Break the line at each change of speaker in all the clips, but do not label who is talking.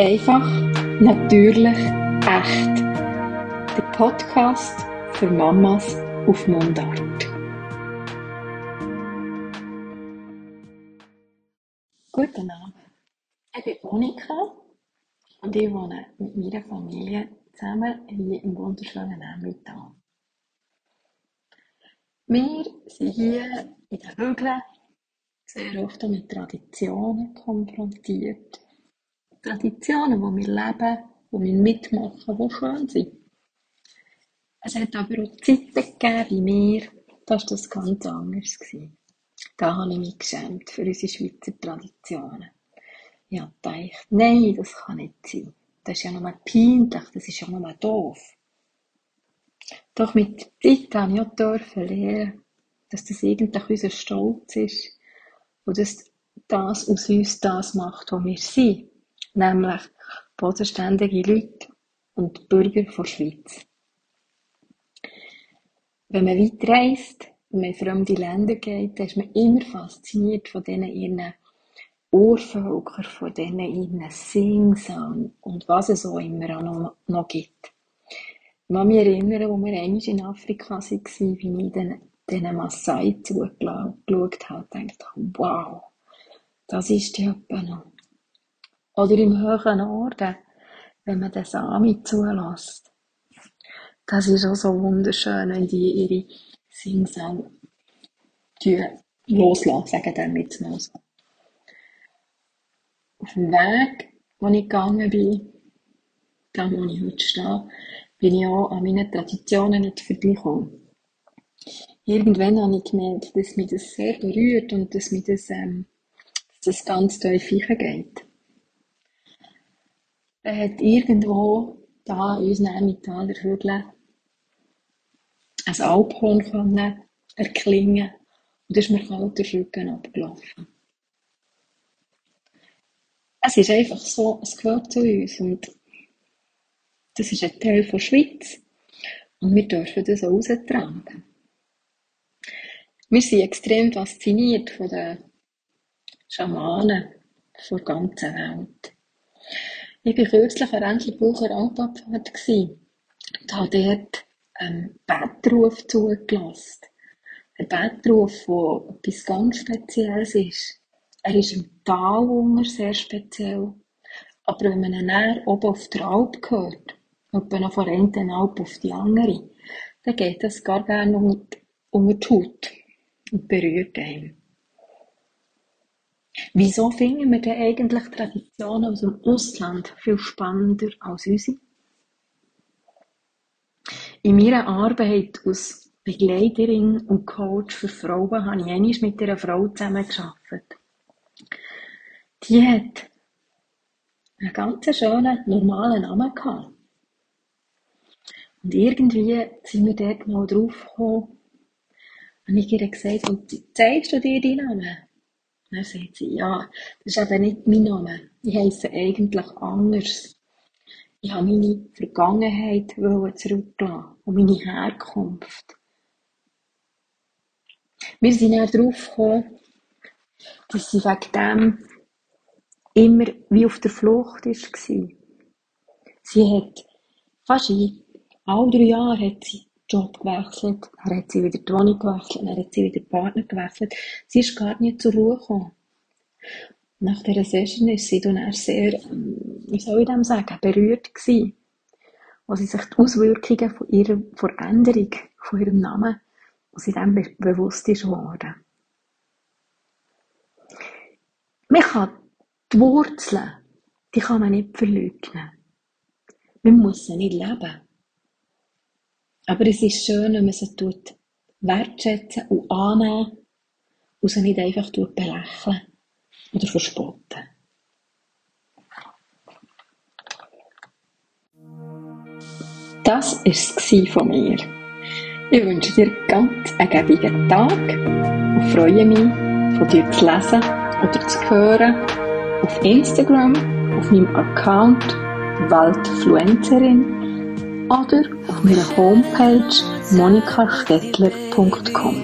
Einfach, natürlich, echt. Der Podcast für Mamas auf Mundart. Guten Abend. Ich bin Monika und ich wohne mit meiner Familie zusammen hier im wunderschönen Emmental. Wir sind hier in den Hügeln sehr oft mit Traditionen konfrontiert. Traditionen, die wir leben, die wir mitmachen, die schön sind. Es hat aber auch Zeiten gegeben wie mir, da war das ganz anders. Da habe ich mich geschämt für unsere Schweizer Traditionen. Ich gedacht, nein, das kann nicht sein. Das ist ja nur peinlich, das ist ja nur doof. Doch mit der Zeit habe ich auch dürfen lernen, dass das eigentlich unser Stolz ist und dass das aus uns das macht, was wir sind nämlich bodenständige Leute und Bürger der Schweiz. Wenn man weit reist, wenn man in fremde Länder geht, dann ist man immer fasziniert von diesen ihren Urvölkern, von diesen ihren Singsang und was es auch immer noch, noch gibt. Ich kann mich erinnern, als wir einmal in Afrika waren, wie ich den, diesen Maasai zugeschaut habe, und dachte, wow, das ist ja noch. Oder im höheren Norden, wenn man den Sami zulässt. Das ist auch so wunderschön, wenn die ihre Singsang loslassen, sagen dann mit mal so. Auf dem Weg, wo ich gegangen bin, da wo ich heute stehe, bin ich auch an meine Traditionen nicht vorbeigekommen. Irgendwann habe ich gemerkt, dass mich das sehr berührt und dass mir das, ähm, dass das ganz tief geht. Er hat irgendwo da in unseren Emmentaler Hügeln ein Alphorn können erklingen und ist mir kalt der Rücken abgelaufen. Es ist einfach so, es gehört zu uns und das ist ein Teil der Schweiz und wir dürfen das auch raustragen. Wir sind extrem fasziniert von den Schamanen der ganzen Welt. Ich war kürzlich an Entlebucher Alpabfahrt und habe dort einen Bettruf zugelassen. Ein Bettruf, der etwas ganz Spezielles ist. Er ist im Tal sehr speziell. Aber wenn man ihn dann oben auf der Alp hört, etwa noch von der einen Alp auf die andere, dann geht das gar gerne unter, unter die Haut und berührt einen. Wieso finden wir denn eigentlich Traditionen aus dem Ausland viel spannender als unsere? In meiner Arbeit als Begleiterin und Coach für Frauen habe ich einmal mit einer Frau zusammengearbeitet. Die hat einen ganz schönen, normalen Namen gehabt. Und irgendwie sind wir dort mal drauf gekommen, und ich ihr gesagt, und zeigst du dir deinen Namen? Dann sagt sie, ja, das ist eben nicht mein Name. Ich heisse eigentlich anders. Ich habe meine Vergangenheit zurücklassen und meine Herkunft. Wir sind dann darauf gekommen, dass sie wegen dem immer wie auf der Flucht war. Sie hat fast in all drei Jahren hat sie Job gewechselt, dann hat sie wieder die Wohnung gewechselt, dann hat sie wieder den Partner gewechselt. Sie ist gar nicht zur Ruhe gekommen. Nach dieser Session ist sie dann sehr, ähm, wie soll ich dem sagen, berührt gewesen, wo sie sich die Auswirkungen von ihrer Veränderung, von ihrem Namen, wo sie be bewusst ist geworden. Man kann die Wurzeln, die kann man nicht verleugnen. Man muss sie nicht leben. Aber es ist schön, wenn man sie tut wertschätzen und annehmen und sie nicht einfach belächeln oder verspotten. Das war es von mir. Ich wünsche dir ganz einen gäbigen Tag und freue mich, von dir zu lesen oder zu hören auf Instagram, auf meinem Account Weltfluencerin oder auf meiner Homepage monikastettler.com.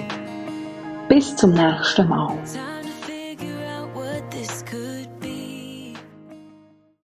Bis zum nächsten Mal.